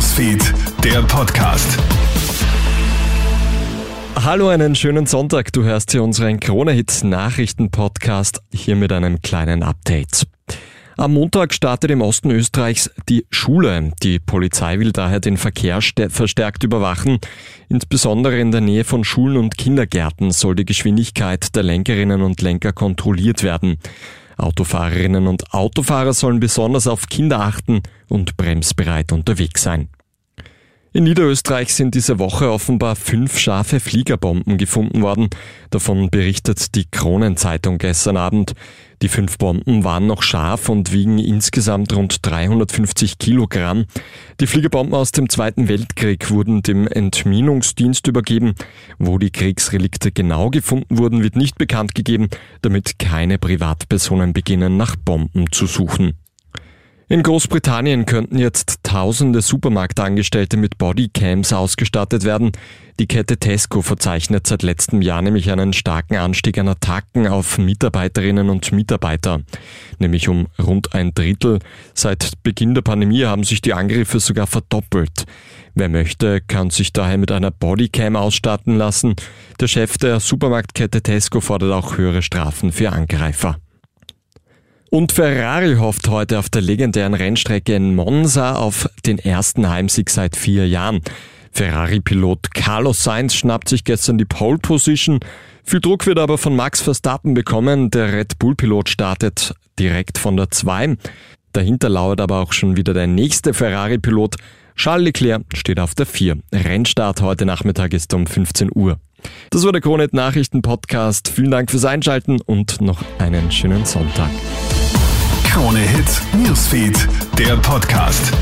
Newsfeed, der Podcast. Hallo, einen schönen Sonntag. Du hörst hier unseren Krone-Hit Nachrichten-Podcast hier mit einem kleinen Update. Am Montag startet im Osten Österreichs die Schule. Die Polizei will daher den Verkehr verstärkt überwachen. Insbesondere in der Nähe von Schulen und Kindergärten soll die Geschwindigkeit der Lenkerinnen und Lenker kontrolliert werden. Autofahrerinnen und Autofahrer sollen besonders auf Kinder achten und bremsbereit unterwegs sein. In Niederösterreich sind diese Woche offenbar fünf scharfe Fliegerbomben gefunden worden. Davon berichtet die Kronenzeitung gestern Abend. Die fünf Bomben waren noch scharf und wiegen insgesamt rund 350 Kilogramm. Die Fliegerbomben aus dem Zweiten Weltkrieg wurden dem Entminungsdienst übergeben. Wo die Kriegsrelikte genau gefunden wurden, wird nicht bekannt gegeben, damit keine Privatpersonen beginnen, nach Bomben zu suchen. In Großbritannien könnten jetzt tausende Supermarktangestellte mit Bodycams ausgestattet werden. Die Kette Tesco verzeichnet seit letztem Jahr nämlich einen starken Anstieg an Attacken auf Mitarbeiterinnen und Mitarbeiter, nämlich um rund ein Drittel. Seit Beginn der Pandemie haben sich die Angriffe sogar verdoppelt. Wer möchte, kann sich daher mit einer Bodycam ausstatten lassen. Der Chef der Supermarktkette Tesco fordert auch höhere Strafen für Angreifer. Und Ferrari hofft heute auf der legendären Rennstrecke in Monza auf den ersten Heimsieg seit vier Jahren. Ferrari-Pilot Carlos Sainz schnappt sich gestern die Pole Position. Viel Druck wird aber von Max Verstappen bekommen. Der Red Bull-Pilot startet direkt von der 2. Dahinter lauert aber auch schon wieder der nächste Ferrari-Pilot. Charles Leclerc steht auf der 4. Rennstart heute Nachmittag ist um 15 Uhr. Das war der Kronet Nachrichten Podcast. Vielen Dank fürs Einschalten und noch einen schönen Sonntag. Krone Hits, Newsfeed, der Podcast.